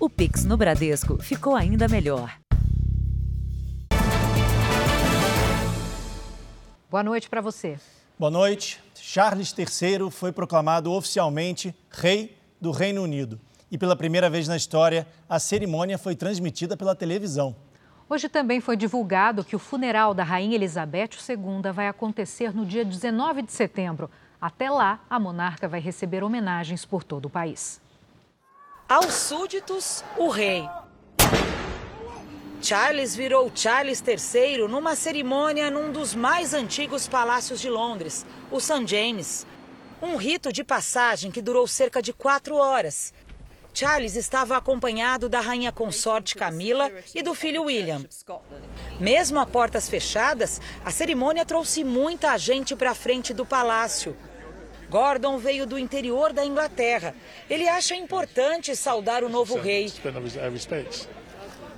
O Pix no Bradesco ficou ainda melhor. Boa noite para você. Boa noite. Charles III foi proclamado oficialmente rei do Reino Unido. E pela primeira vez na história, a cerimônia foi transmitida pela televisão. Hoje também foi divulgado que o funeral da Rainha Elizabeth II vai acontecer no dia 19 de setembro. Até lá, a monarca vai receber homenagens por todo o país. Aos súditos, o rei. Charles virou Charles III numa cerimônia num dos mais antigos palácios de Londres, o St. James. Um rito de passagem que durou cerca de quatro horas Charles estava acompanhado da rainha consorte Camila e do filho William. Mesmo a portas fechadas, a cerimônia trouxe muita gente para a frente do palácio. Gordon veio do interior da Inglaterra. Ele acha importante saudar o novo rei.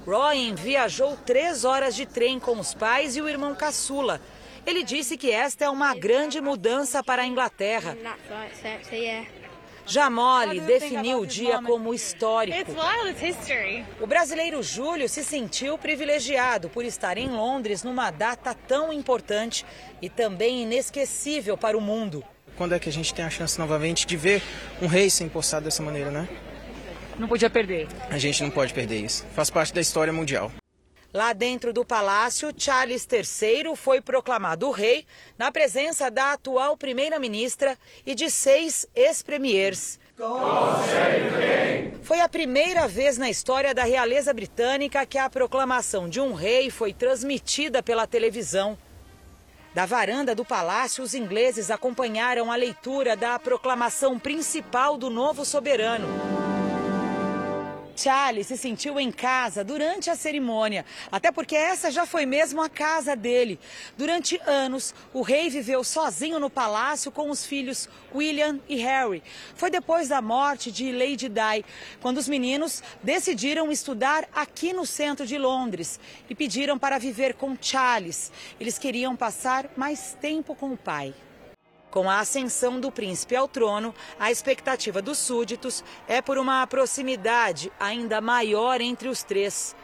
Rowan viajou três horas de trem com os pais e o irmão caçula. Ele disse que esta é uma grande mudança para a Inglaterra. Jamoli definiu o dia como histórico. O brasileiro Júlio se sentiu privilegiado por estar em Londres numa data tão importante e também inesquecível para o mundo. Quando é que a gente tem a chance novamente de ver um rei ser empossado dessa maneira, né? Não podia perder. A gente não pode perder isso. Faz parte da história mundial. Lá dentro do palácio, Charles III foi proclamado rei na presença da atual primeira-ministra e de seis ex-premiers. Foi a primeira vez na história da realeza britânica que a proclamação de um rei foi transmitida pela televisão. Da varanda do palácio, os ingleses acompanharam a leitura da proclamação principal do novo soberano. Charlie se sentiu em casa durante a cerimônia, até porque essa já foi mesmo a casa dele. Durante anos, o rei viveu sozinho no palácio com os filhos William e Harry. Foi depois da morte de Lady Di, quando os meninos decidiram estudar aqui no centro de Londres e pediram para viver com Charles. Eles queriam passar mais tempo com o pai. Com a ascensão do príncipe ao trono, a expectativa dos súditos é por uma proximidade ainda maior entre os três.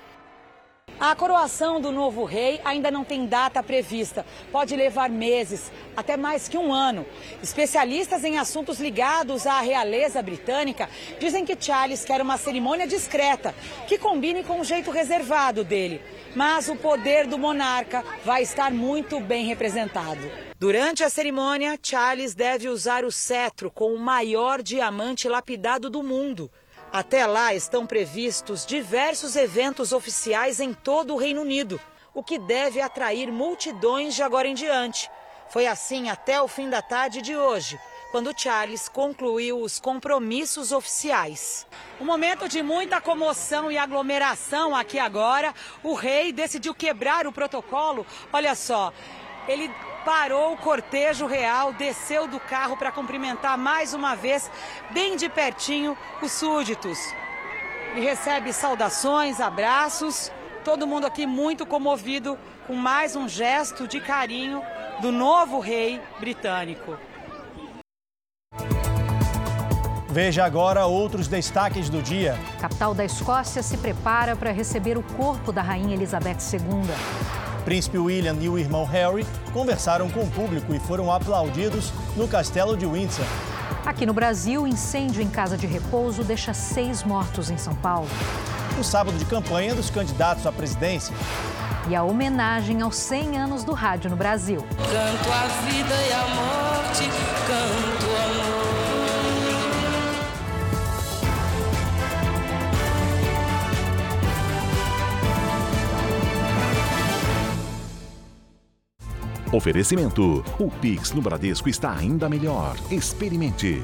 A coroação do novo rei ainda não tem data prevista. Pode levar meses, até mais que um ano. Especialistas em assuntos ligados à realeza britânica dizem que Charles quer uma cerimônia discreta, que combine com o jeito reservado dele. Mas o poder do monarca vai estar muito bem representado. Durante a cerimônia, Charles deve usar o cetro com o maior diamante lapidado do mundo. Até lá estão previstos diversos eventos oficiais em todo o Reino Unido, o que deve atrair multidões de agora em diante. Foi assim até o fim da tarde de hoje, quando Charles concluiu os compromissos oficiais. Um momento de muita comoção e aglomeração aqui agora. O rei decidiu quebrar o protocolo. Olha só, ele parou o cortejo real, desceu do carro para cumprimentar mais uma vez, bem de pertinho, os súditos. Ele recebe saudações, abraços, todo mundo aqui muito comovido com mais um gesto de carinho do novo rei britânico. Veja agora outros destaques do dia. A capital da Escócia se prepara para receber o corpo da rainha Elizabeth II príncipe William e o irmão Harry conversaram com o público e foram aplaudidos no castelo de Windsor. Aqui no Brasil, incêndio em casa de repouso deixa seis mortos em São Paulo. O sábado de campanha dos candidatos à presidência. E a homenagem aos 100 anos do rádio no Brasil. Canto a vida e a morte, canto amor. Oferecimento: o Pix no Bradesco está ainda melhor. Experimente.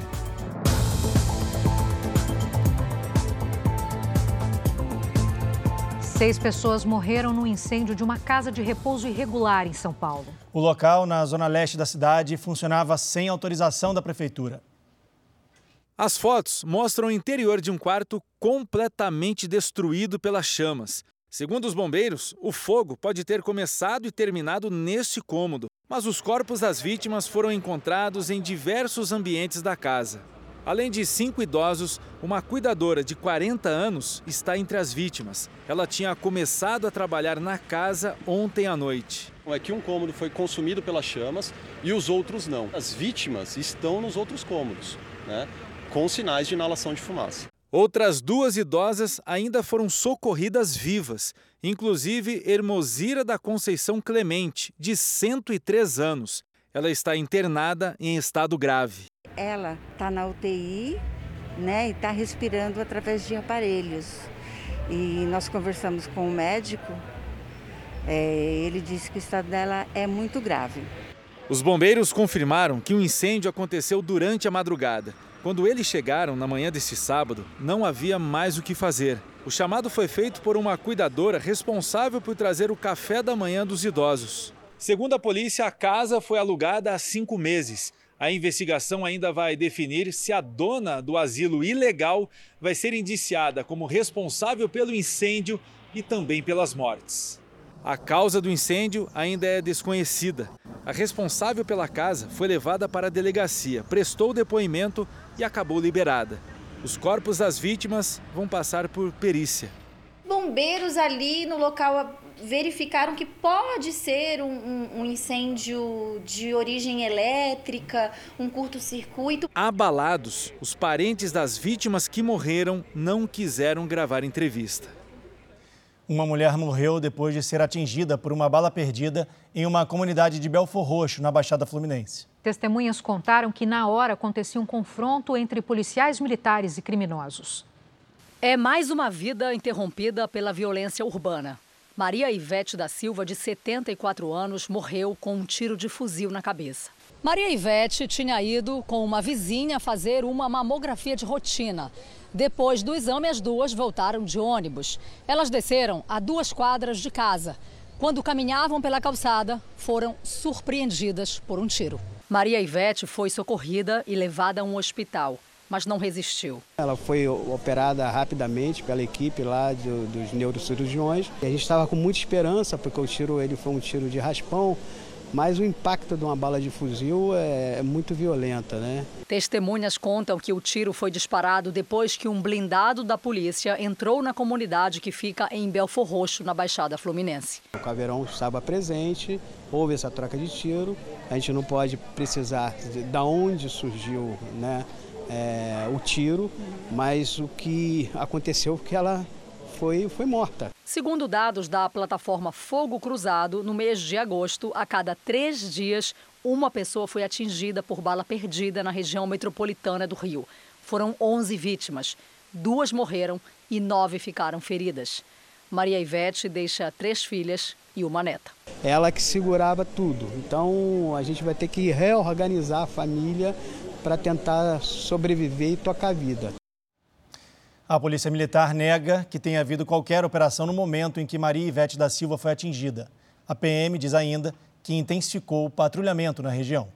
Seis pessoas morreram no incêndio de uma casa de repouso irregular em São Paulo. O local, na zona leste da cidade, funcionava sem autorização da prefeitura. As fotos mostram o interior de um quarto completamente destruído pelas chamas. Segundo os bombeiros, o fogo pode ter começado e terminado neste cômodo, mas os corpos das vítimas foram encontrados em diversos ambientes da casa. Além de cinco idosos, uma cuidadora de 40 anos está entre as vítimas. Ela tinha começado a trabalhar na casa ontem à noite. É que um cômodo foi consumido pelas chamas e os outros não. As vítimas estão nos outros cômodos, né, com sinais de inalação de fumaça. Outras duas idosas ainda foram socorridas vivas, inclusive Hermosira da Conceição Clemente, de 103 anos. Ela está internada em estado grave. Ela está na UTI né, e está respirando através de aparelhos. E nós conversamos com o médico, é, ele disse que o estado dela é muito grave. Os bombeiros confirmaram que o incêndio aconteceu durante a madrugada. Quando eles chegaram na manhã desse sábado, não havia mais o que fazer. O chamado foi feito por uma cuidadora responsável por trazer o café da manhã dos idosos. Segundo a polícia, a casa foi alugada há cinco meses. A investigação ainda vai definir se a dona do asilo ilegal vai ser indiciada como responsável pelo incêndio e também pelas mortes. A causa do incêndio ainda é desconhecida. A responsável pela casa foi levada para a delegacia, prestou depoimento e acabou liberada. Os corpos das vítimas vão passar por perícia. Bombeiros ali no local verificaram que pode ser um, um, um incêndio de origem elétrica, um curto-circuito. Abalados, os parentes das vítimas que morreram não quiseram gravar entrevista. Uma mulher morreu depois de ser atingida por uma bala perdida em uma comunidade de Belfor Roxo, na Baixada Fluminense. Testemunhas contaram que na hora acontecia um confronto entre policiais militares e criminosos. É mais uma vida interrompida pela violência urbana. Maria Ivete da Silva, de 74 anos, morreu com um tiro de fuzil na cabeça. Maria Ivete tinha ido com uma vizinha fazer uma mamografia de rotina. Depois do exame, as duas voltaram de ônibus. Elas desceram a duas quadras de casa. Quando caminhavam pela calçada, foram surpreendidas por um tiro. Maria Ivete foi socorrida e levada a um hospital mas não resistiu. Ela foi operada rapidamente pela equipe lá do, dos neurocirurgiões. a gente estava com muita esperança, porque o tiro ele foi um tiro de raspão, mas o impacto de uma bala de fuzil é, é muito violenta, né? Testemunhas contam que o tiro foi disparado depois que um blindado da polícia entrou na comunidade que fica em Belfor Roxo, na Baixada Fluminense. O Caveirão estava presente, houve essa troca de tiro. A gente não pode precisar de, de onde surgiu, né? é, o tiro, mas o que aconteceu é que ela foi, foi morta. Segundo dados da plataforma Fogo Cruzado, no mês de agosto, a cada três dias, uma pessoa foi atingida por bala perdida na região metropolitana do Rio. Foram 11 vítimas, duas morreram e nove ficaram feridas. Maria Ivete deixa três filhas e uma neta. Ela que segurava tudo. Então a gente vai ter que reorganizar a família para tentar sobreviver e tocar a vida. A Polícia Militar nega que tenha havido qualquer operação no momento em que Maria Ivete da Silva foi atingida. A PM diz ainda que intensificou o patrulhamento na região.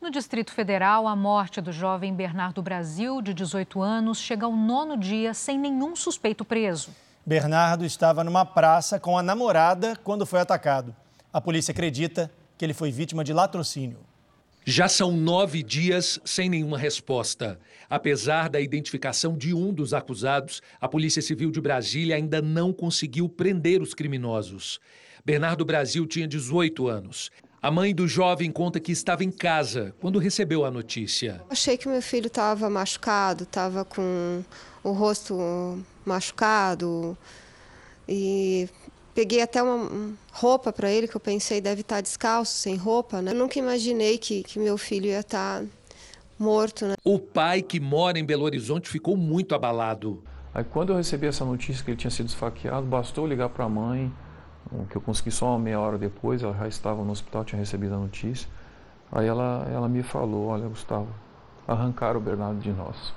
No Distrito Federal, a morte do jovem Bernardo Brasil, de 18 anos, chega ao nono dia sem nenhum suspeito preso. Bernardo estava numa praça com a namorada quando foi atacado. A polícia acredita que ele foi vítima de latrocínio. Já são nove dias sem nenhuma resposta. Apesar da identificação de um dos acusados, a Polícia Civil de Brasília ainda não conseguiu prender os criminosos. Bernardo Brasil tinha 18 anos. A mãe do jovem conta que estava em casa quando recebeu a notícia. Achei que meu filho estava machucado, estava com o rosto machucado e Peguei até uma roupa para ele, que eu pensei deve estar tá descalço, sem roupa, né? Eu nunca imaginei que, que meu filho ia estar tá morto, né? O pai, que mora em Belo Horizonte, ficou muito abalado. Aí quando eu recebi essa notícia que ele tinha sido esfaqueado, bastou ligar para a mãe, que eu consegui só uma meia hora depois, ela já estava no hospital, tinha recebido a notícia. Aí ela, ela me falou, olha Gustavo, arrancaram o Bernardo de nós.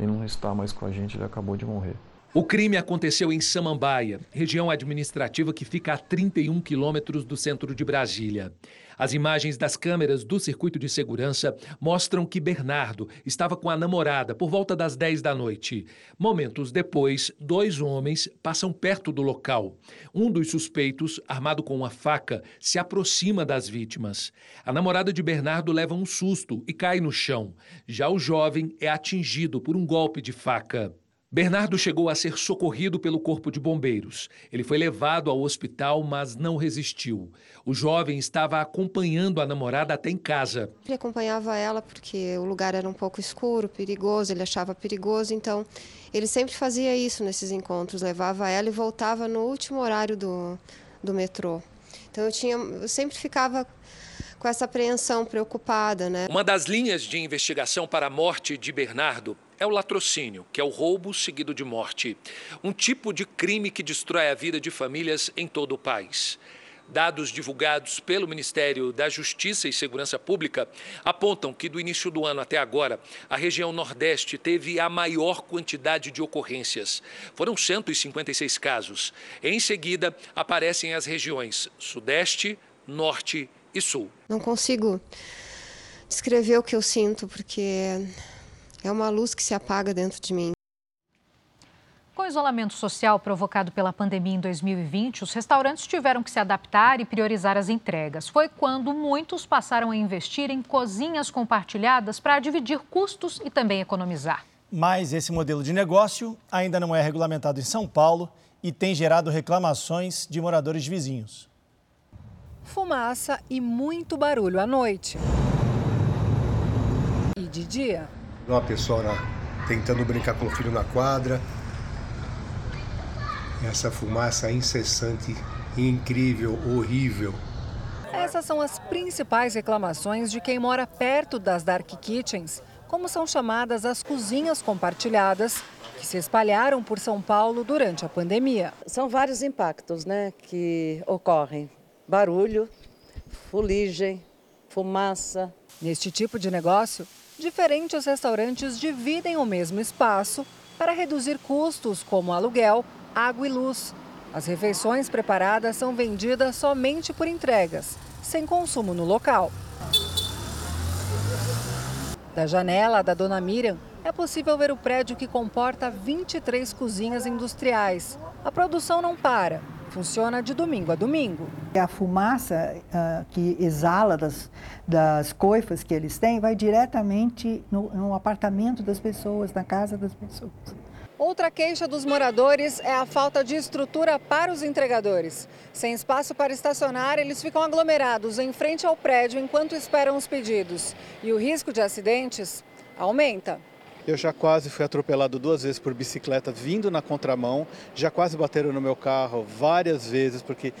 Ele não está mais com a gente, ele acabou de morrer. O crime aconteceu em Samambaia, região administrativa que fica a 31 quilômetros do centro de Brasília. As imagens das câmeras do circuito de segurança mostram que Bernardo estava com a namorada por volta das 10 da noite. Momentos depois, dois homens passam perto do local. Um dos suspeitos, armado com uma faca, se aproxima das vítimas. A namorada de Bernardo leva um susto e cai no chão. Já o jovem é atingido por um golpe de faca. Bernardo chegou a ser socorrido pelo Corpo de Bombeiros. Ele foi levado ao hospital, mas não resistiu. O jovem estava acompanhando a namorada até em casa. Ele acompanhava ela porque o lugar era um pouco escuro, perigoso, ele achava perigoso, então ele sempre fazia isso nesses encontros, levava ela e voltava no último horário do, do metrô. Então eu, tinha, eu sempre ficava com essa apreensão preocupada, né? Uma das linhas de investigação para a morte de Bernardo é o latrocínio, que é o roubo seguido de morte. Um tipo de crime que destrói a vida de famílias em todo o país. Dados divulgados pelo Ministério da Justiça e Segurança Pública apontam que do início do ano até agora, a região Nordeste teve a maior quantidade de ocorrências. Foram 156 casos. Em seguida, aparecem as regiões Sudeste, Norte e Sul. Não consigo descrever o que eu sinto, porque é uma luz que se apaga dentro de mim. Com o isolamento social provocado pela pandemia em 2020, os restaurantes tiveram que se adaptar e priorizar as entregas. Foi quando muitos passaram a investir em cozinhas compartilhadas para dividir custos e também economizar. Mas esse modelo de negócio ainda não é regulamentado em São Paulo e tem gerado reclamações de moradores vizinhos. Fumaça e muito barulho à noite. E de dia, uma pessoa tentando brincar com o filho na quadra. Essa fumaça incessante, incrível, horrível. Essas são as principais reclamações de quem mora perto das dark kitchens, como são chamadas as cozinhas compartilhadas, que se espalharam por São Paulo durante a pandemia. São vários impactos, né, que ocorrem: barulho, fuligem, fumaça. Neste tipo de negócio, diferentes restaurantes dividem o mesmo espaço para reduzir custos como aluguel, água e luz. As refeições preparadas são vendidas somente por entregas, sem consumo no local. Da janela da Dona Miriam, é possível ver o prédio que comporta 23 cozinhas industriais. A produção não para Funciona de domingo a domingo. A fumaça uh, que exala das, das coifas que eles têm vai diretamente no, no apartamento das pessoas, na casa das pessoas. Outra queixa dos moradores é a falta de estrutura para os entregadores. Sem espaço para estacionar, eles ficam aglomerados em frente ao prédio enquanto esperam os pedidos. E o risco de acidentes aumenta. Eu já quase fui atropelado duas vezes por bicicleta vindo na contramão, já quase bateram no meu carro várias vezes porque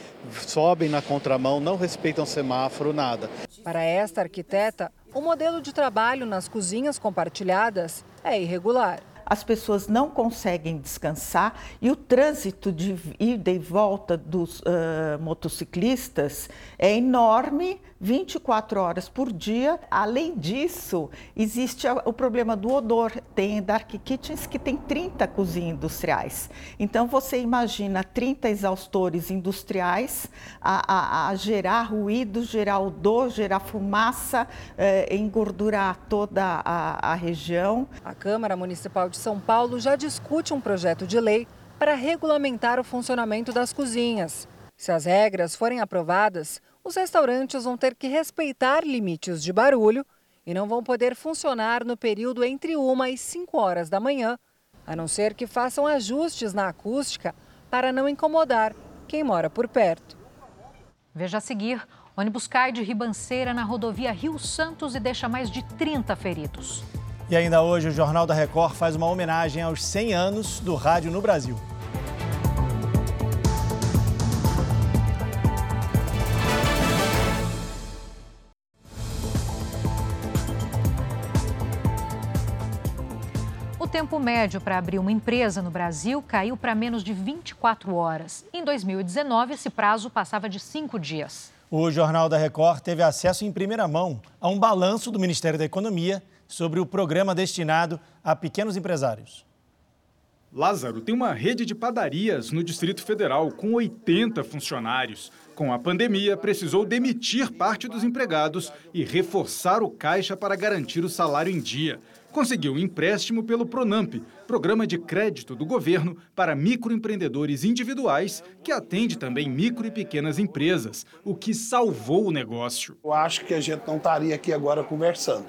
sobem na contramão, não respeitam semáforo, nada. Para esta arquiteta, o modelo de trabalho nas cozinhas compartilhadas é irregular as pessoas não conseguem descansar e o trânsito de ida e volta dos uh, motociclistas é enorme 24 horas por dia. Além disso, existe o problema do odor. Tem Dark Kitchens que tem 30 cozinhas industriais. Então você imagina 30 exaustores industriais a, a, a gerar ruído, gerar odor, gerar fumaça, eh, engordurar toda a, a região. A Câmara Municipal de São Paulo já discute um projeto de lei para regulamentar o funcionamento das cozinhas. Se as regras forem aprovadas, os restaurantes vão ter que respeitar limites de barulho e não vão poder funcionar no período entre 1 e 5 horas da manhã, a não ser que façam ajustes na acústica para não incomodar quem mora por perto. Veja a seguir: ônibus cai de ribanceira na rodovia Rio Santos e deixa mais de 30 feridos. E ainda hoje, o Jornal da Record faz uma homenagem aos 100 anos do rádio no Brasil. O tempo médio para abrir uma empresa no Brasil caiu para menos de 24 horas. Em 2019, esse prazo passava de cinco dias. O Jornal da Record teve acesso em primeira mão a um balanço do Ministério da Economia sobre o programa destinado a pequenos empresários. Lázaro tem uma rede de padarias no Distrito Federal com 80 funcionários. Com a pandemia, precisou demitir parte dos empregados e reforçar o caixa para garantir o salário em dia. Conseguiu um empréstimo pelo Pronamp, programa de crédito do governo para microempreendedores individuais, que atende também micro e pequenas empresas, o que salvou o negócio. Eu acho que a gente não estaria aqui agora conversando.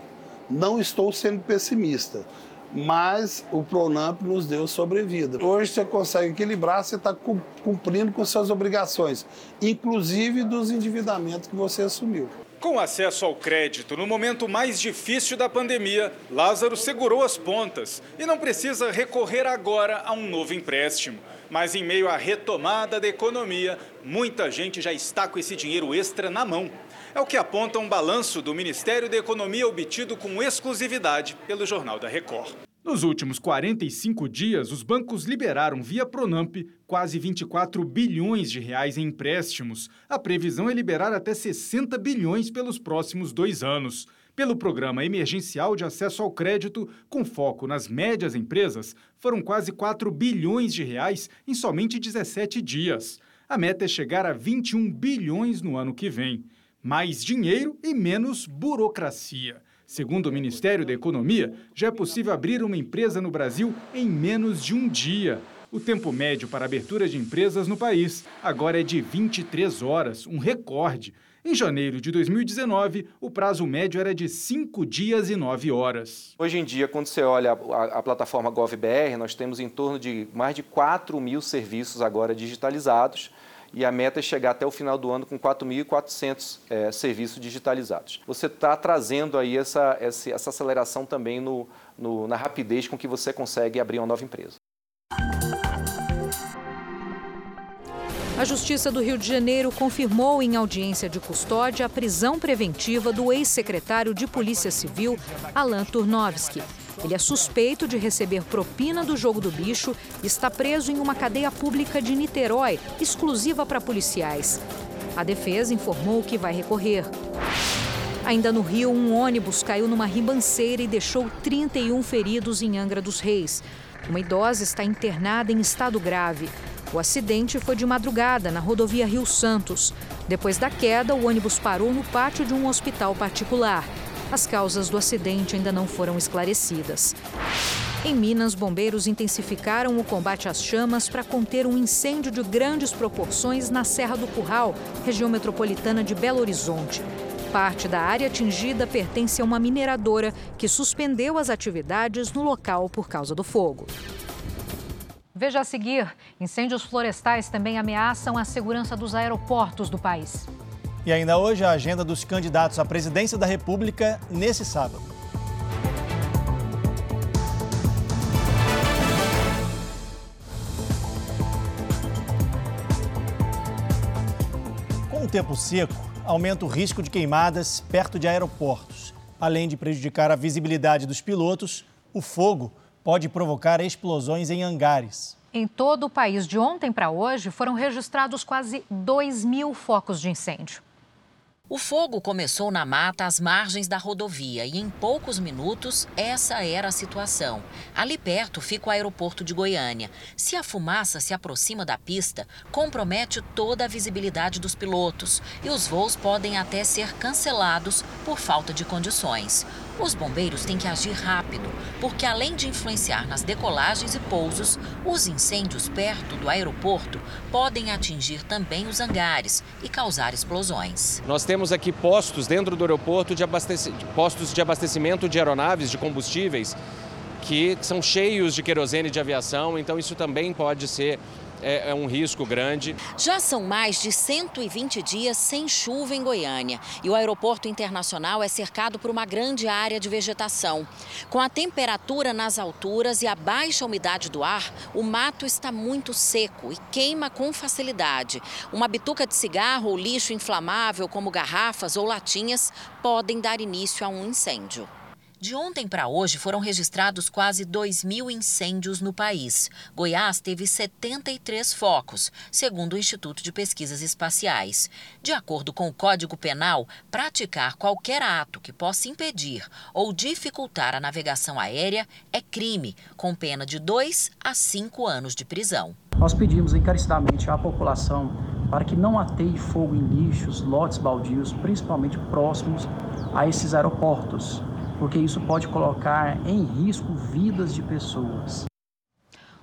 Não estou sendo pessimista mas o Pronamp nos deu sobrevida. Hoje você consegue equilibrar, você está cumprindo com suas obrigações, inclusive dos endividamentos que você assumiu. Com acesso ao crédito no momento mais difícil da pandemia, Lázaro segurou as pontas e não precisa recorrer agora a um novo empréstimo. Mas em meio à retomada da economia, muita gente já está com esse dinheiro extra na mão. É o que aponta um balanço do Ministério da Economia obtido com exclusividade pelo Jornal da Record. Nos últimos 45 dias, os bancos liberaram via Pronamp quase 24 bilhões de reais em empréstimos. A previsão é liberar até 60 bilhões pelos próximos dois anos. Pelo Programa Emergencial de Acesso ao Crédito, com foco nas médias empresas, foram quase 4 bilhões de reais em somente 17 dias. A meta é chegar a 21 bilhões no ano que vem. Mais dinheiro e menos burocracia. Segundo o Ministério da Economia, já é possível abrir uma empresa no Brasil em menos de um dia. O tempo médio para abertura de empresas no país agora é de 23 horas, um recorde. Em janeiro de 2019, o prazo médio era de 5 dias e 9 horas. Hoje em dia, quando você olha a, a plataforma GovBR, nós temos em torno de mais de 4 mil serviços agora digitalizados e a meta é chegar até o final do ano com 4.400 é, serviços digitalizados. Você está trazendo aí essa, essa, essa aceleração também no, no, na rapidez com que você consegue abrir uma nova empresa. A Justiça do Rio de Janeiro confirmou em audiência de custódia a prisão preventiva do ex-secretário de Polícia Civil, Alan Turnovski. Ele é suspeito de receber propina do jogo do bicho e está preso em uma cadeia pública de Niterói, exclusiva para policiais. A defesa informou que vai recorrer. Ainda no Rio, um ônibus caiu numa ribanceira e deixou 31 feridos em Angra dos Reis. Uma idosa está internada em estado grave. O acidente foi de madrugada na rodovia Rio Santos. Depois da queda, o ônibus parou no pátio de um hospital particular. As causas do acidente ainda não foram esclarecidas. Em Minas, bombeiros intensificaram o combate às chamas para conter um incêndio de grandes proporções na Serra do Curral, região metropolitana de Belo Horizonte. Parte da área atingida pertence a uma mineradora que suspendeu as atividades no local por causa do fogo. Veja a seguir: incêndios florestais também ameaçam a segurança dos aeroportos do país. E ainda hoje a agenda dos candidatos à presidência da República nesse sábado. Com o tempo seco, aumenta o risco de queimadas perto de aeroportos. Além de prejudicar a visibilidade dos pilotos, o fogo pode provocar explosões em hangares. Em todo o país, de ontem para hoje, foram registrados quase 2 mil focos de incêndio. O fogo começou na mata às margens da rodovia e em poucos minutos essa era a situação. Ali perto fica o aeroporto de Goiânia. Se a fumaça se aproxima da pista, compromete toda a visibilidade dos pilotos e os voos podem até ser cancelados por falta de condições. Os bombeiros têm que agir rápido, porque além de influenciar nas decolagens e pousos, os incêndios perto do aeroporto podem atingir também os hangares e causar explosões. Nós temos aqui postos dentro do aeroporto de postos de abastecimento de aeronaves, de combustíveis, que são cheios de querosene de aviação, então isso também pode ser é, é, um risco grande. Já são mais de 120 dias sem chuva em Goiânia e o aeroporto internacional é cercado por uma grande área de vegetação. Com a temperatura nas alturas e a baixa umidade do ar, o mato está muito seco e queima com facilidade. Uma bituca de cigarro ou lixo inflamável, como garrafas ou latinhas, podem dar início a um incêndio. De ontem para hoje foram registrados quase 2 mil incêndios no país. Goiás teve 73 focos, segundo o Instituto de Pesquisas Espaciais. De acordo com o Código Penal, praticar qualquer ato que possa impedir ou dificultar a navegação aérea é crime, com pena de 2 a 5 anos de prisão. Nós pedimos encarecidamente à população para que não ateie fogo em lixos, lotes baldios, principalmente próximos a esses aeroportos porque isso pode colocar em risco vidas de pessoas.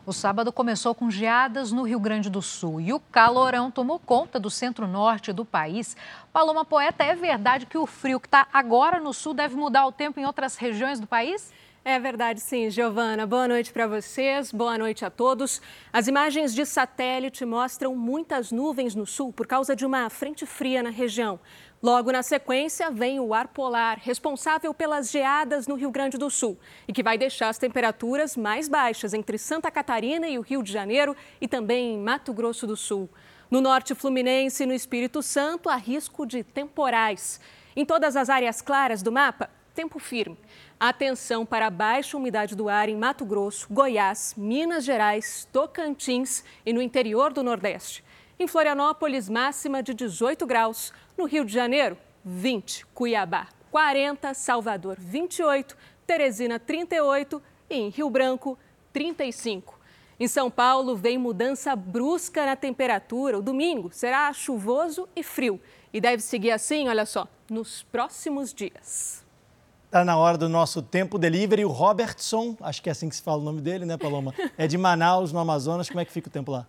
O sábado começou com geadas no Rio Grande do Sul e o calorão tomou conta do centro-norte do país. Paloma Poeta, é verdade que o frio que está agora no sul deve mudar o tempo em outras regiões do país? É verdade, sim, Giovana. Boa noite para vocês, boa noite a todos. As imagens de satélite mostram muitas nuvens no sul por causa de uma frente fria na região. Logo na sequência, vem o ar polar, responsável pelas geadas no Rio Grande do Sul e que vai deixar as temperaturas mais baixas entre Santa Catarina e o Rio de Janeiro e também em Mato Grosso do Sul. No norte fluminense e no Espírito Santo, há risco de temporais. Em todas as áreas claras do mapa, tempo firme. Atenção para a baixa umidade do ar em Mato Grosso, Goiás, Minas Gerais, Tocantins e no interior do Nordeste. Em Florianópolis, máxima de 18 graus. No Rio de Janeiro, 20. Cuiabá, 40. Salvador, 28. Teresina, 38. E em Rio Branco, 35. Em São Paulo, vem mudança brusca na temperatura. O domingo será chuvoso e frio. E deve seguir assim, olha só, nos próximos dias. Está na hora do nosso tempo delivery. O Robertson, acho que é assim que se fala o nome dele, né, Paloma? É de Manaus, no Amazonas. Como é que fica o tempo lá?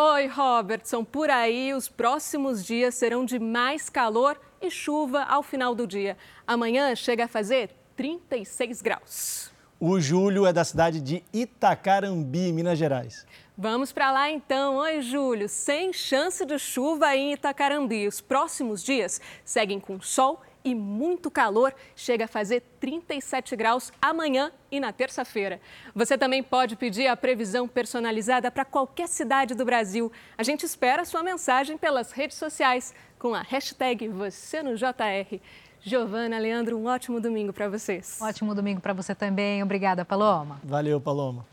Oi, Robertson. Por aí, os próximos dias serão de mais calor e chuva ao final do dia. Amanhã chega a fazer 36 graus. O Júlio é da cidade de Itacarambi, Minas Gerais. Vamos para lá então. Oi, Júlio. Sem chance de chuva em Itacarambi. Os próximos dias seguem com sol e muito calor, chega a fazer 37 graus amanhã e na terça-feira. Você também pode pedir a previsão personalizada para qualquer cidade do Brasil. A gente espera a sua mensagem pelas redes sociais com a hashtag Você no JR. Giovana, Leandro, um ótimo domingo para vocês. Ótimo domingo para você também. Obrigada, Paloma. Valeu, Paloma.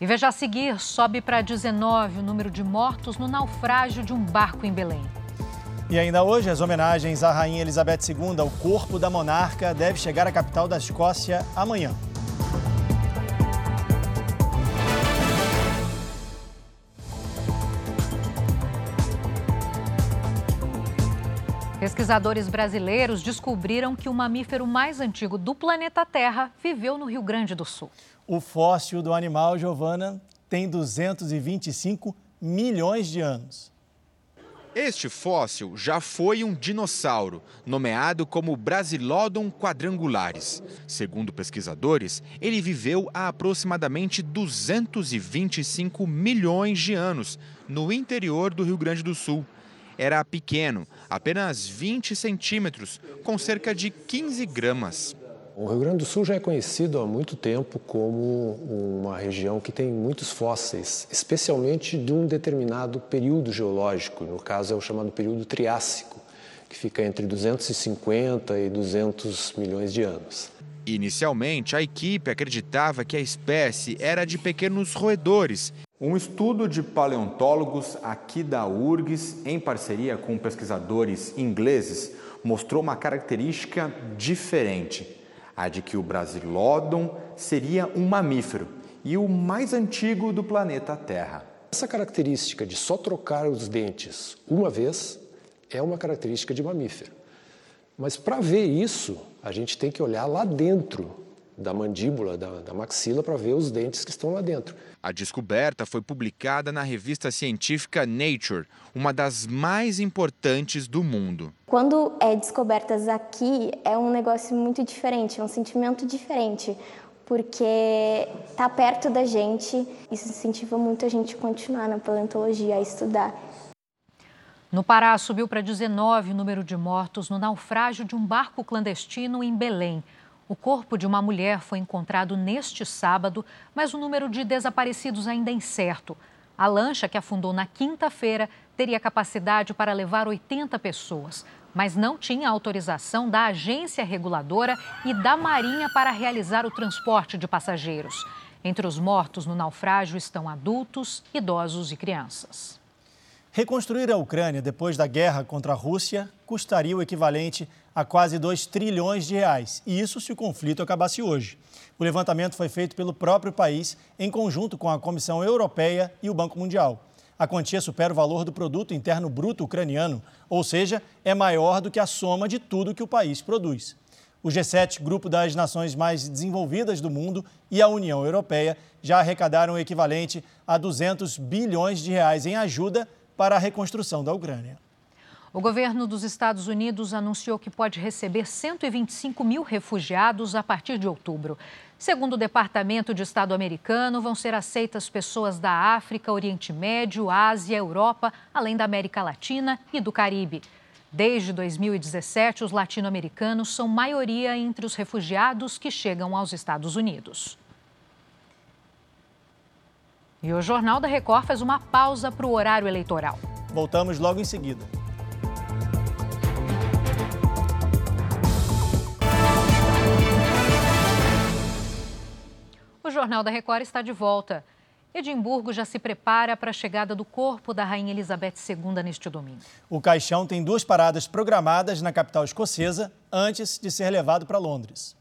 E veja a seguir, sobe para 19 o número de mortos no naufrágio de um barco em Belém. E ainda hoje, as homenagens à Rainha Elizabeth II, o corpo da monarca, deve chegar à capital da Escócia amanhã. Pesquisadores brasileiros descobriram que o mamífero mais antigo do planeta Terra viveu no Rio Grande do Sul. O fóssil do animal, Giovana, tem 225 milhões de anos. Este fóssil já foi um dinossauro, nomeado como Brasilodon quadrangularis. Segundo pesquisadores, ele viveu há aproximadamente 225 milhões de anos no interior do Rio Grande do Sul. Era pequeno, apenas 20 centímetros, com cerca de 15 gramas. O Rio Grande do Sul já é conhecido há muito tempo como uma região que tem muitos fósseis, especialmente de um determinado período geológico, no caso é o chamado período Triássico, que fica entre 250 e 200 milhões de anos. Inicialmente, a equipe acreditava que a espécie era de pequenos roedores. Um estudo de paleontólogos aqui da URGS, em parceria com pesquisadores ingleses, mostrou uma característica diferente a de que o Brasilodon seria um mamífero e o mais antigo do planeta Terra. Essa característica de só trocar os dentes uma vez é uma característica de mamífero. Mas para ver isso, a gente tem que olhar lá dentro da mandíbula, da, da maxila, para ver os dentes que estão lá dentro. A descoberta foi publicada na revista científica Nature, uma das mais importantes do mundo. Quando é descobertas aqui, é um negócio muito diferente, é um sentimento diferente, porque está perto da gente, isso incentiva muito a gente a continuar na paleontologia, a estudar. No Pará, subiu para 19 o número de mortos no naufrágio de um barco clandestino em Belém. O corpo de uma mulher foi encontrado neste sábado, mas o número de desaparecidos ainda é incerto. A lancha, que afundou na quinta-feira, teria capacidade para levar 80 pessoas, mas não tinha autorização da agência reguladora e da Marinha para realizar o transporte de passageiros. Entre os mortos no naufrágio estão adultos, idosos e crianças. Reconstruir a Ucrânia depois da guerra contra a Rússia custaria o equivalente a quase 2 trilhões de reais. E isso se o conflito acabasse hoje. O levantamento foi feito pelo próprio país em conjunto com a Comissão Europeia e o Banco Mundial. A quantia supera o valor do produto interno bruto ucraniano, ou seja, é maior do que a soma de tudo que o país produz. O G7, grupo das nações mais desenvolvidas do mundo, e a União Europeia já arrecadaram o equivalente a 200 bilhões de reais em ajuda para a reconstrução da Ucrânia. O governo dos Estados Unidos anunciou que pode receber 125 mil refugiados a partir de outubro. Segundo o Departamento de Estado americano, vão ser aceitas pessoas da África, Oriente Médio, Ásia, Europa, além da América Latina e do Caribe. Desde 2017, os latino-americanos são maioria entre os refugiados que chegam aos Estados Unidos. E o Jornal da Record faz uma pausa para o horário eleitoral. Voltamos logo em seguida. O Jornal da Record está de volta. Edimburgo já se prepara para a chegada do corpo da Rainha Elizabeth II neste domingo. O caixão tem duas paradas programadas na capital escocesa antes de ser levado para Londres.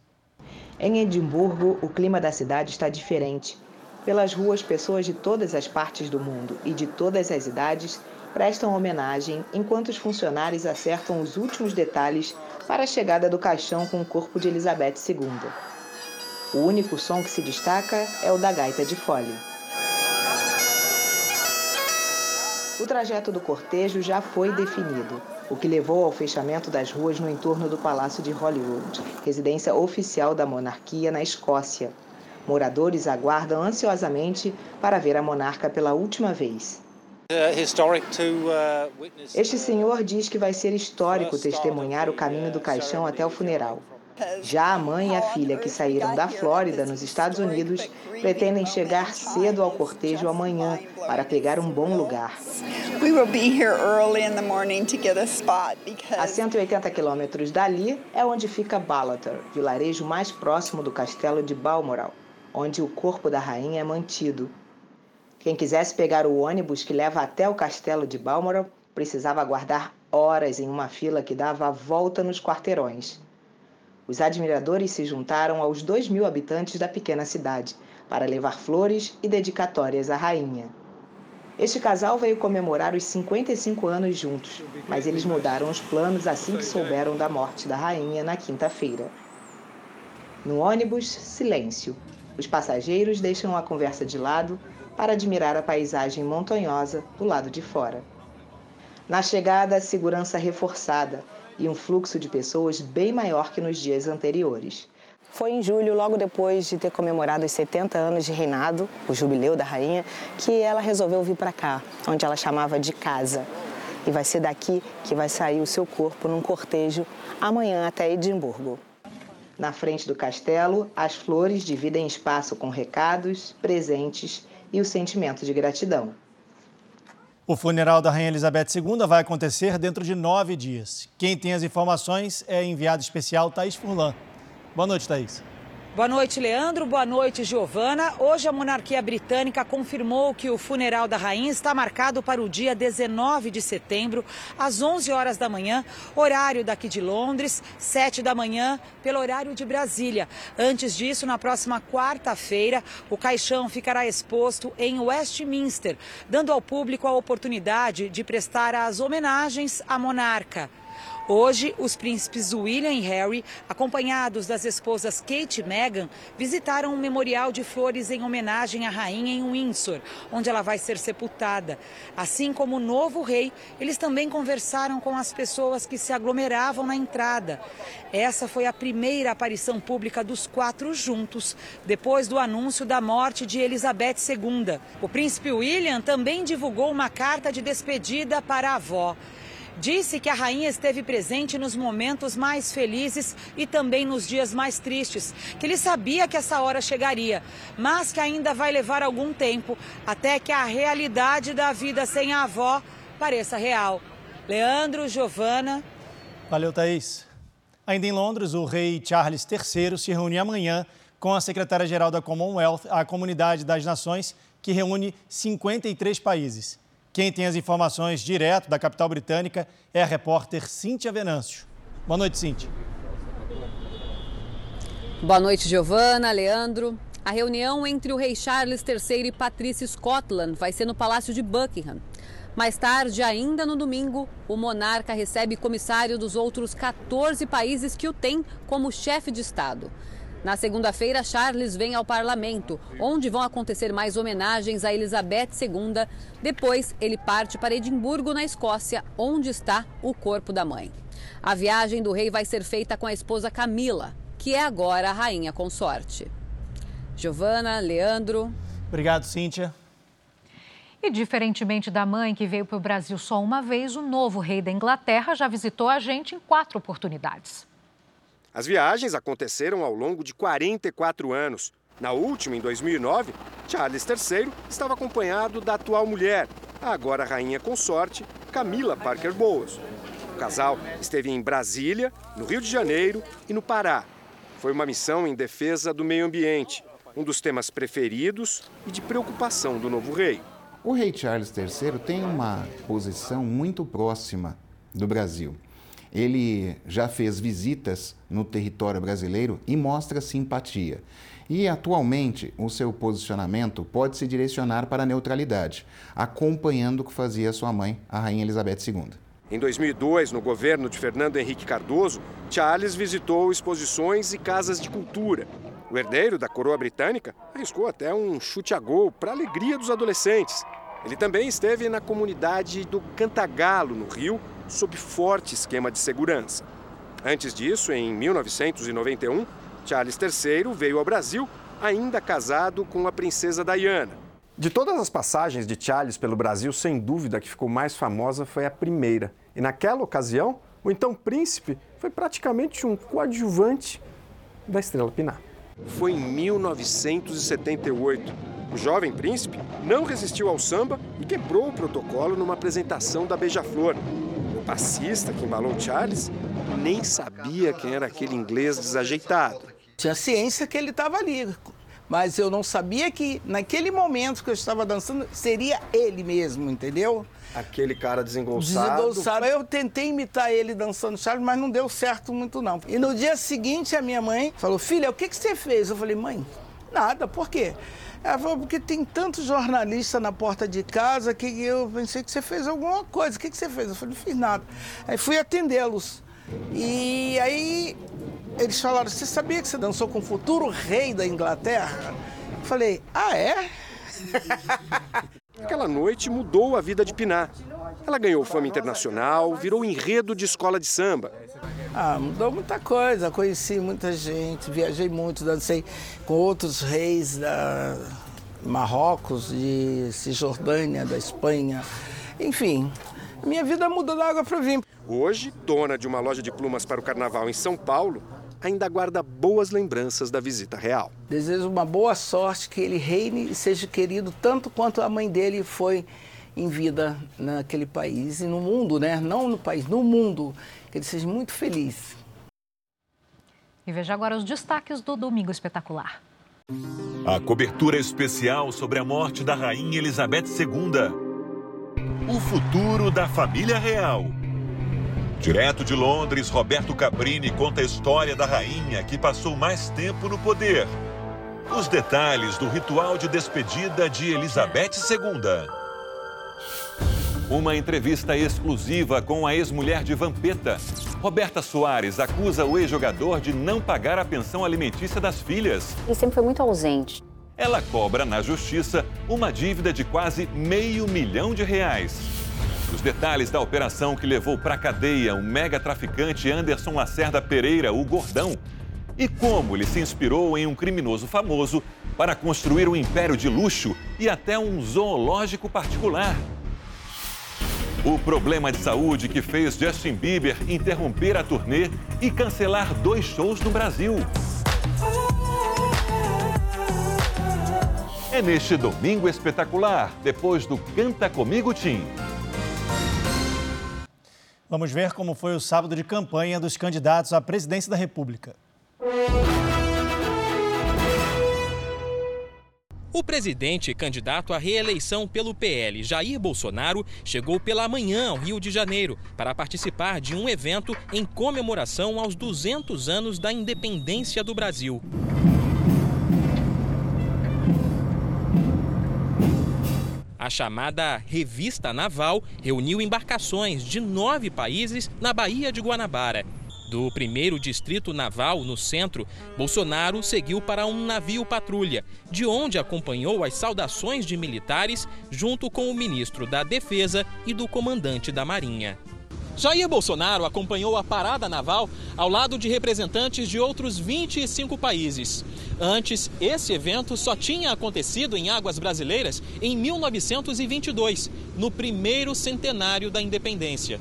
Em Edimburgo, o clima da cidade está diferente. Pelas ruas, pessoas de todas as partes do mundo e de todas as idades prestam homenagem enquanto os funcionários acertam os últimos detalhes para a chegada do caixão com o corpo de Elizabeth II. O único som que se destaca é o da gaita de fole. O trajeto do cortejo já foi definido, o que levou ao fechamento das ruas no entorno do Palácio de Holyrood, residência oficial da monarquia na Escócia. Moradores aguardam ansiosamente para ver a monarca pela última vez. Este senhor diz que vai ser histórico testemunhar o caminho do caixão até o funeral. Já a mãe e a filha que saíram da Flórida, nos Estados Unidos, pretendem chegar cedo ao cortejo amanhã para pegar um bom lugar. A 180 quilômetros dali é onde fica Ballater, vilarejo mais próximo do castelo de Balmoral onde o corpo da rainha é mantido. Quem quisesse pegar o ônibus que leva até o castelo de Balmoral precisava aguardar horas em uma fila que dava a volta nos quarteirões. Os admiradores se juntaram aos dois mil habitantes da pequena cidade para levar flores e dedicatórias à rainha. Este casal veio comemorar os 55 anos juntos, mas eles mudaram os planos assim que souberam da morte da rainha na quinta-feira. No ônibus, silêncio. Os passageiros deixam a conversa de lado para admirar a paisagem montanhosa do lado de fora. Na chegada, segurança reforçada e um fluxo de pessoas bem maior que nos dias anteriores. Foi em julho, logo depois de ter comemorado os 70 anos de reinado, o jubileu da rainha, que ela resolveu vir para cá, onde ela chamava de casa. E vai ser daqui que vai sair o seu corpo num cortejo amanhã até Edimburgo. Na frente do castelo, as flores dividem espaço com recados, presentes e o sentimento de gratidão. O funeral da Rainha Elizabeth II vai acontecer dentro de nove dias. Quem tem as informações é enviado especial Thaís Furlan. Boa noite, Thaís. Boa noite, Leandro. Boa noite, Giovana. Hoje a monarquia britânica confirmou que o funeral da rainha está marcado para o dia 19 de setembro, às 11 horas da manhã, horário daqui de Londres, 7 da manhã, pelo horário de Brasília. Antes disso, na próxima quarta-feira, o caixão ficará exposto em Westminster, dando ao público a oportunidade de prestar as homenagens à monarca. Hoje, os príncipes William e Harry, acompanhados das esposas Kate e Meghan, visitaram um memorial de flores em homenagem à rainha em Windsor, onde ela vai ser sepultada. Assim como o novo rei, eles também conversaram com as pessoas que se aglomeravam na entrada. Essa foi a primeira aparição pública dos quatro juntos, depois do anúncio da morte de Elizabeth II. O príncipe William também divulgou uma carta de despedida para a avó. Disse que a rainha esteve presente nos momentos mais felizes e também nos dias mais tristes, que ele sabia que essa hora chegaria, mas que ainda vai levar algum tempo até que a realidade da vida sem a avó pareça real. Leandro, Giovana. Valeu, Thaís. Ainda em Londres, o rei Charles III se reúne amanhã com a secretária-geral da Commonwealth, a Comunidade das Nações, que reúne 53 países. Quem tem as informações direto da capital britânica é a repórter Cíntia Venâncio. Boa noite, Cíntia. Boa noite, Giovana, Leandro. A reunião entre o rei Charles III e Patrícia Scotland vai ser no Palácio de Buckingham. Mais tarde, ainda no domingo, o monarca recebe comissário dos outros 14 países que o têm como chefe de Estado. Na segunda-feira, Charles vem ao parlamento, onde vão acontecer mais homenagens a Elizabeth II. Depois, ele parte para Edimburgo, na Escócia, onde está o corpo da mãe. A viagem do rei vai ser feita com a esposa Camila, que é agora a rainha consorte. Giovana, Leandro. Obrigado, Cíntia. E diferentemente da mãe, que veio para o Brasil só uma vez, o novo rei da Inglaterra já visitou a gente em quatro oportunidades. As viagens aconteceram ao longo de 44 anos. Na última, em 2009, Charles III estava acompanhado da atual mulher, a agora rainha consorte, Camila Parker Bowles. O casal esteve em Brasília, no Rio de Janeiro e no Pará. Foi uma missão em defesa do meio ambiente, um dos temas preferidos e de preocupação do novo rei. O rei Charles III tem uma posição muito próxima do Brasil. Ele já fez visitas no território brasileiro e mostra simpatia. E atualmente o seu posicionamento pode se direcionar para a neutralidade, acompanhando o que fazia sua mãe, a rainha Elizabeth II. Em 2002, no governo de Fernando Henrique Cardoso, Charles visitou exposições e casas de cultura. O herdeiro da coroa britânica arriscou até um chute a gol para a alegria dos adolescentes. Ele também esteve na comunidade do Cantagalo, no Rio, sob forte esquema de segurança. Antes disso, em 1991, Charles III veio ao Brasil, ainda casado com a princesa Diana. De todas as passagens de Charles pelo Brasil, sem dúvida a que ficou mais famosa foi a primeira. E naquela ocasião, o então príncipe foi praticamente um coadjuvante da Estrela Pinar. Foi em 1978. O jovem príncipe não resistiu ao samba e quebrou o protocolo numa apresentação da Beija-Flor. O passista que embalou Charles nem sabia quem era aquele inglês desajeitado. Tinha ciência que ele estava ali, mas eu não sabia que naquele momento que eu estava dançando seria ele mesmo, entendeu? Aquele cara desengolçado. Desengolçado. Eu tentei imitar ele dançando Charles, mas não deu certo muito não. E no dia seguinte a minha mãe falou: "Filha, o que que você fez?" Eu falei: "Mãe, nada. Por quê?" Ela falou, porque tem tanto jornalista na porta de casa que eu pensei que você fez alguma coisa. O que, que você fez? Eu falei, não fiz nada. Aí fui atendê-los. E aí eles falaram, você sabia que você dançou com o futuro rei da Inglaterra? Eu falei, ah, é? Aquela noite mudou a vida de Pinar. Ela ganhou fama internacional, virou enredo de escola de samba. Ah, mudou muita coisa. Conheci muita gente, viajei muito, dancei com outros reis da Marrocos, de Cisjordânia, da Espanha. Enfim, minha vida mudou da água para o vinho. Hoje, dona de uma loja de plumas para o carnaval em São Paulo, ainda guarda boas lembranças da visita real. Desejo uma boa sorte, que ele reine e seja querido tanto quanto a mãe dele foi em vida naquele país e no mundo, né? Não no país, no mundo. Que ele seja muito feliz. E veja agora os destaques do Domingo Espetacular. A cobertura especial sobre a morte da Rainha Elizabeth II. O futuro da família real. Direto de Londres, Roberto Cabrini conta a história da rainha que passou mais tempo no poder. Os detalhes do ritual de despedida de Elizabeth II. Uma entrevista exclusiva com a ex-mulher de Vampeta. Roberta Soares acusa o ex-jogador de não pagar a pensão alimentícia das filhas. Ele sempre foi muito ausente. Ela cobra na justiça uma dívida de quase meio milhão de reais. Os detalhes da operação que levou para a cadeia o mega traficante Anderson Lacerda Pereira, o Gordão. E como ele se inspirou em um criminoso famoso para construir um império de luxo e até um zoológico particular. O problema de saúde que fez Justin Bieber interromper a turnê e cancelar dois shows no Brasil. É neste domingo espetacular, depois do Canta Comigo Tim. Vamos ver como foi o sábado de campanha dos candidatos à presidência da República. O presidente candidato à reeleição pelo PL, Jair Bolsonaro, chegou pela manhã ao Rio de Janeiro para participar de um evento em comemoração aos 200 anos da independência do Brasil. A chamada Revista Naval reuniu embarcações de nove países na Baía de Guanabara do primeiro distrito naval no centro, Bolsonaro seguiu para um navio patrulha, de onde acompanhou as saudações de militares junto com o ministro da Defesa e do comandante da Marinha. Jair Bolsonaro acompanhou a parada naval ao lado de representantes de outros 25 países. Antes, esse evento só tinha acontecido em águas brasileiras em 1922, no primeiro centenário da independência.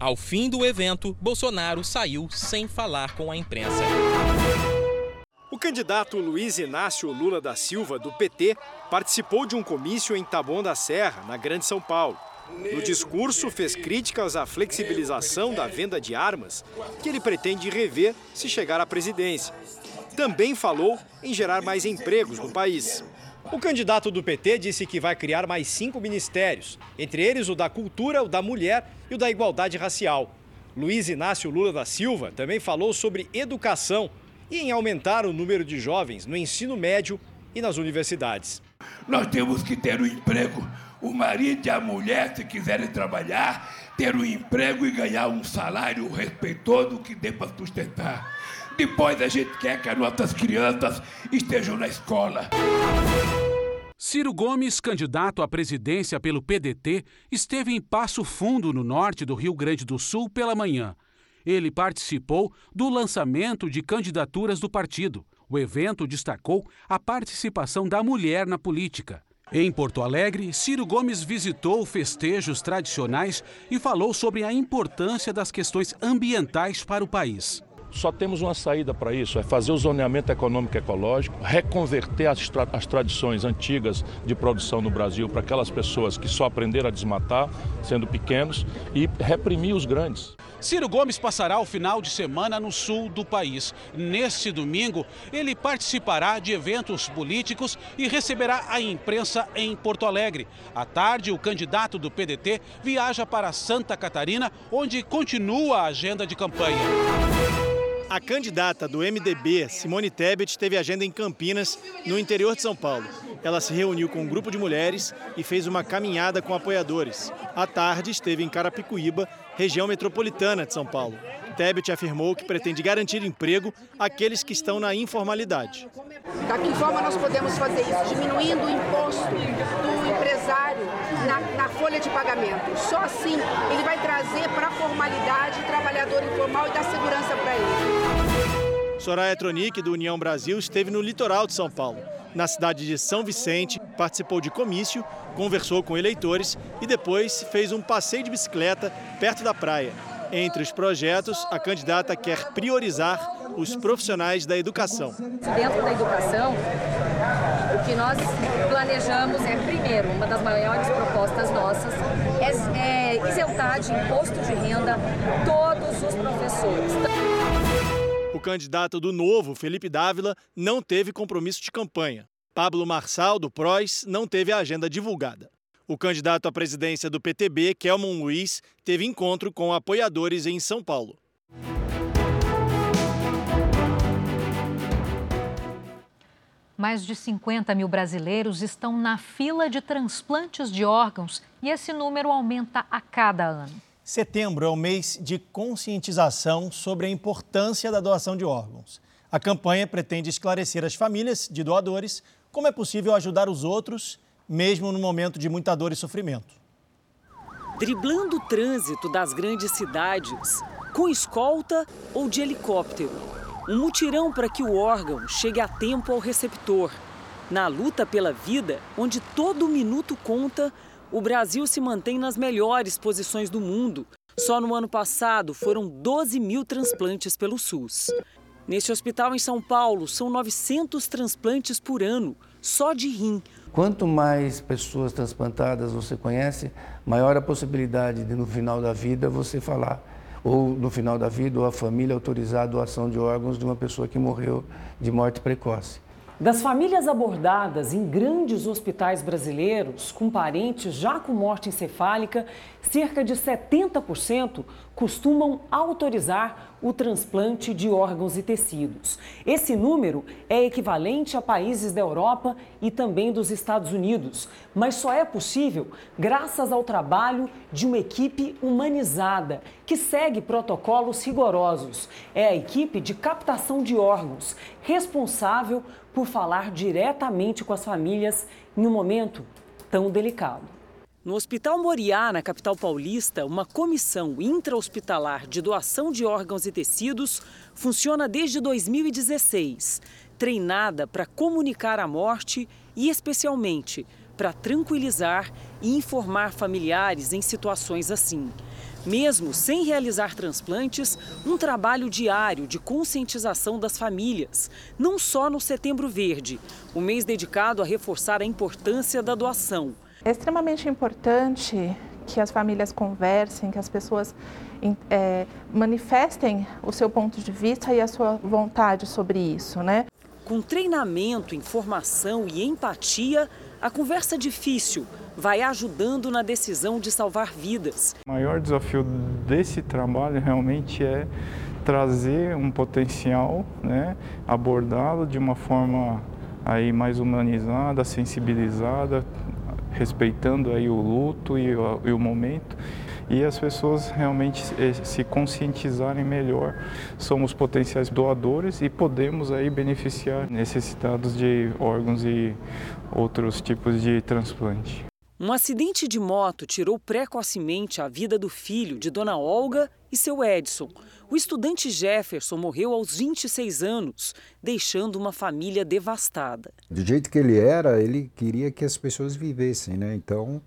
Ao fim do evento, Bolsonaro saiu sem falar com a imprensa. O candidato Luiz Inácio Lula da Silva, do PT, participou de um comício em Taboão da Serra, na Grande São Paulo. No discurso, fez críticas à flexibilização da venda de armas, que ele pretende rever se chegar à presidência. Também falou em gerar mais empregos no país. O candidato do PT disse que vai criar mais cinco ministérios, entre eles o da Cultura, o da Mulher e o da Igualdade Racial. Luiz Inácio Lula da Silva também falou sobre educação e em aumentar o número de jovens no ensino médio e nas universidades. Nós temos que ter um emprego. O marido e a mulher, se quiserem trabalhar, ter um emprego e ganhar um salário respeitoso que dê para sustentar. Depois a gente quer que as nossas crianças estejam na escola. Ciro Gomes, candidato à presidência pelo PDT, esteve em Passo Fundo, no norte do Rio Grande do Sul, pela manhã. Ele participou do lançamento de candidaturas do partido. O evento destacou a participação da mulher na política. Em Porto Alegre, Ciro Gomes visitou festejos tradicionais e falou sobre a importância das questões ambientais para o país. Só temos uma saída para isso, é fazer o zoneamento econômico ecológico, reconverter as, tra as tradições antigas de produção no Brasil para aquelas pessoas que só aprenderam a desmatar, sendo pequenos, e reprimir os grandes. Ciro Gomes passará o final de semana no sul do país. Neste domingo, ele participará de eventos políticos e receberá a imprensa em Porto Alegre. À tarde, o candidato do PDT viaja para Santa Catarina, onde continua a agenda de campanha. A candidata do MDB, Simone Tebet, teve agenda em Campinas, no interior de São Paulo. Ela se reuniu com um grupo de mulheres e fez uma caminhada com apoiadores. À tarde, esteve em Carapicuíba, região metropolitana de São Paulo. Tebet afirmou que pretende garantir emprego àqueles que estão na informalidade. Da que forma nós podemos fazer isso? Diminuindo o imposto do empresário na, na folha de pagamento. Só assim ele vai trazer para a formalidade o trabalhador informal e dar segurança para ele. Soraya Tronic, do União Brasil, esteve no litoral de São Paulo. Na cidade de São Vicente, participou de comício, conversou com eleitores e depois fez um passeio de bicicleta perto da praia. Entre os projetos, a candidata quer priorizar os profissionais da educação. Dentro da educação, o que nós planejamos é, primeiro, uma das maiores propostas nossas, é, é isentar de imposto de renda todos os professores. O candidato do Novo, Felipe Dávila, não teve compromisso de campanha. Pablo Marçal, do PROS, não teve a agenda divulgada. O candidato à presidência do PTB, Kelmon Luiz, teve encontro com apoiadores em São Paulo. Mais de 50 mil brasileiros estão na fila de transplantes de órgãos e esse número aumenta a cada ano. Setembro é o mês de conscientização sobre a importância da doação de órgãos. A campanha pretende esclarecer as famílias de doadores como é possível ajudar os outros, mesmo no momento de muita dor e sofrimento. Driblando o trânsito das grandes cidades, com escolta ou de helicóptero um mutirão para que o órgão chegue a tempo ao receptor. Na luta pela vida, onde todo minuto conta, o Brasil se mantém nas melhores posições do mundo. Só no ano passado foram 12 mil transplantes pelo SUS. Neste hospital em São Paulo, são 900 transplantes por ano, só de rim. Quanto mais pessoas transplantadas você conhece, maior a possibilidade de no final da vida você falar, ou no final da vida, ou a família autorizar a doação de órgãos de uma pessoa que morreu de morte precoce. Das famílias abordadas em grandes hospitais brasileiros com parentes já com morte encefálica, cerca de 70% costumam autorizar o transplante de órgãos e tecidos. Esse número é equivalente a países da Europa e também dos Estados Unidos, mas só é possível graças ao trabalho de uma equipe humanizada que segue protocolos rigorosos. É a equipe de captação de órgãos, responsável por falar diretamente com as famílias em um momento tão delicado. No Hospital Moriá, na capital paulista, uma comissão intra-hospitalar de doação de órgãos e tecidos funciona desde 2016, treinada para comunicar a morte e, especialmente, para tranquilizar e informar familiares em situações assim. Mesmo sem realizar transplantes, um trabalho diário de conscientização das famílias, não só no Setembro Verde, o mês dedicado a reforçar a importância da doação é extremamente importante que as famílias conversem, que as pessoas é, manifestem o seu ponto de vista e a sua vontade sobre isso, né? Com treinamento, informação e empatia, a conversa difícil vai ajudando na decisão de salvar vidas. O maior desafio desse trabalho realmente é trazer um potencial, né, abordá-lo de uma forma aí mais humanizada, sensibilizada, respeitando aí o luto e o, e o momento e as pessoas realmente se conscientizarem melhor. Somos potenciais doadores e podemos aí beneficiar necessitados de órgãos e outros tipos de transplante. Um acidente de moto tirou precocemente a vida do filho de Dona Olga e seu Edson. O estudante Jefferson morreu aos 26 anos, deixando uma família devastada. Do jeito que ele era, ele queria que as pessoas vivessem, né? Então,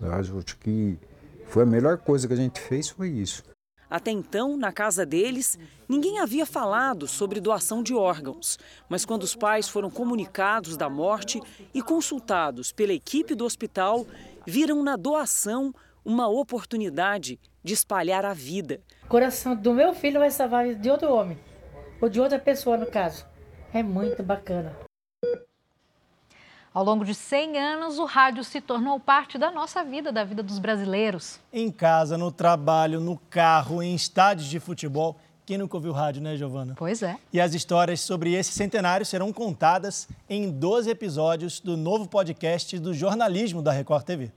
acho que foi a melhor coisa que a gente fez foi isso. Até então, na casa deles, ninguém havia falado sobre doação de órgãos. Mas quando os pais foram comunicados da morte e consultados pela equipe do hospital, viram na doação uma oportunidade de espalhar a vida. O coração do meu filho vai salvar de outro homem, ou de outra pessoa, no caso. É muito bacana. Ao longo de 100 anos, o rádio se tornou parte da nossa vida, da vida dos brasileiros. Em casa, no trabalho, no carro, em estádios de futebol. Quem nunca ouviu rádio, né, Giovana? Pois é. E as histórias sobre esse centenário serão contadas em 12 episódios do novo podcast do jornalismo da Record TV.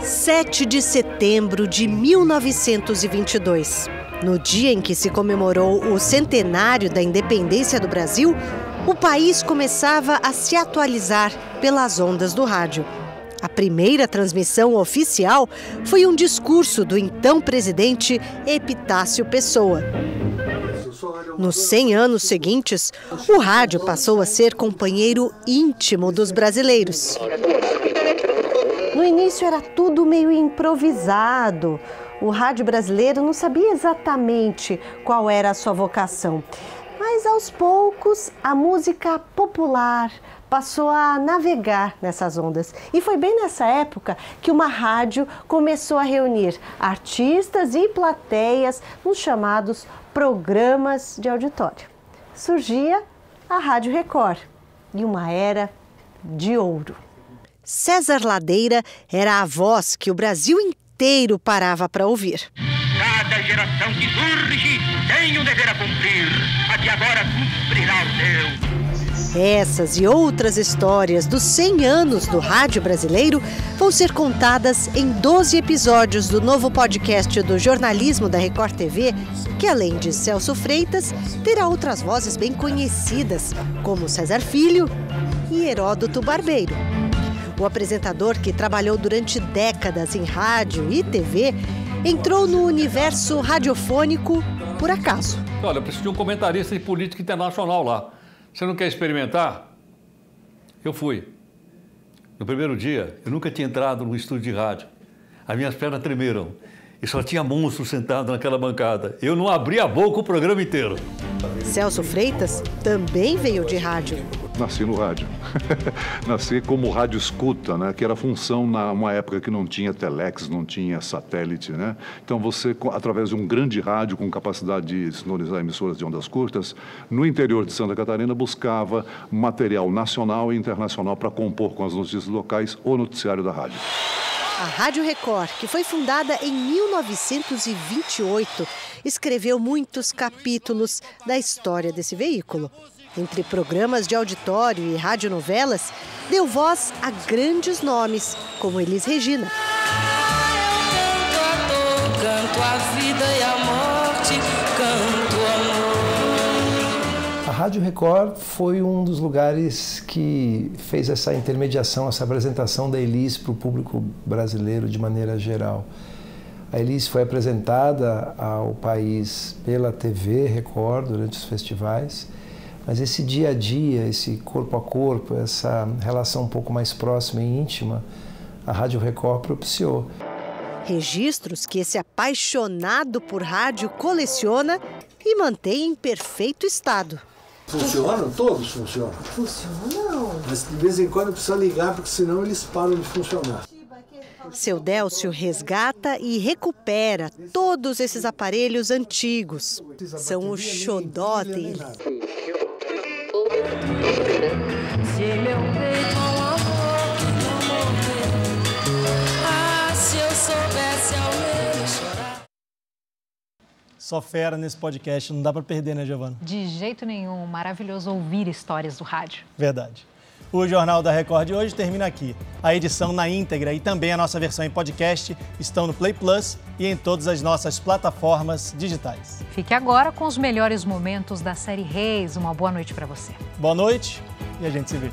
7 de setembro de 1922. No dia em que se comemorou o centenário da independência do Brasil, o país começava a se atualizar pelas ondas do rádio. A primeira transmissão oficial foi um discurso do então presidente Epitácio Pessoa. Nos 100 anos seguintes, o rádio passou a ser companheiro íntimo dos brasileiros. No início era tudo meio improvisado. O rádio brasileiro não sabia exatamente qual era a sua vocação. Mas aos poucos a música popular passou a navegar nessas ondas. E foi bem nessa época que uma rádio começou a reunir artistas e plateias nos chamados programas de auditório. Surgia a Rádio Record e uma era de ouro. César Ladeira era a voz que o Brasil inteiro parava para ouvir. Cada geração que surge tem um dever a cumprir, a de agora cumprirá o seu. Essas e outras histórias dos 100 anos do rádio brasileiro vão ser contadas em 12 episódios do novo podcast do jornalismo da Record TV, que além de Celso Freitas, terá outras vozes bem conhecidas, como César Filho e Heródoto Barbeiro. O apresentador, que trabalhou durante décadas em rádio e TV, entrou no universo radiofônico por acaso. Olha, eu preciso de um comentarista de política internacional lá. Você não quer experimentar? Eu fui. No primeiro dia, eu nunca tinha entrado num estúdio de rádio. As minhas pernas tremeram. E só tinha monstro sentado naquela bancada. Eu não abri a boca o programa inteiro. Celso Freitas também veio de rádio. Nasci no rádio. Nasci como rádio escuta, né? que era função numa época que não tinha telex, não tinha satélite. Né? Então você, através de um grande rádio com capacidade de sonorizar emissoras de ondas curtas, no interior de Santa Catarina buscava material nacional e internacional para compor com as notícias locais o noticiário da rádio. A Rádio Record, que foi fundada em 1928, escreveu muitos capítulos da história desse veículo. Entre programas de auditório e radionovelas, deu voz a grandes nomes, como Elis Regina. Eu canto, canto a vida e a morte, Rádio Record foi um dos lugares que fez essa intermediação, essa apresentação da Elis para o público brasileiro de maneira geral. A Elis foi apresentada ao país pela TV Record durante os festivais mas esse dia a dia, esse corpo a corpo, essa relação um pouco mais próxima e íntima, a Rádio Record propiciou. Registros que esse apaixonado por rádio coleciona e mantém em perfeito estado. Funcionam? Todos funcionam? Funcionam. Mas de vez em quando precisa ligar, porque senão eles param de funcionar. Seu Délcio resgata e recupera todos esses aparelhos antigos. São o xodó dele. Só fera nesse podcast, não dá para perder, né, Giovana? De jeito nenhum. Maravilhoso ouvir histórias do rádio. Verdade. O Jornal da Record de hoje termina aqui. A edição na íntegra e também a nossa versão em podcast estão no Play Plus e em todas as nossas plataformas digitais. Fique agora com os melhores momentos da série Reis. Uma boa noite para você. Boa noite e a gente se vê.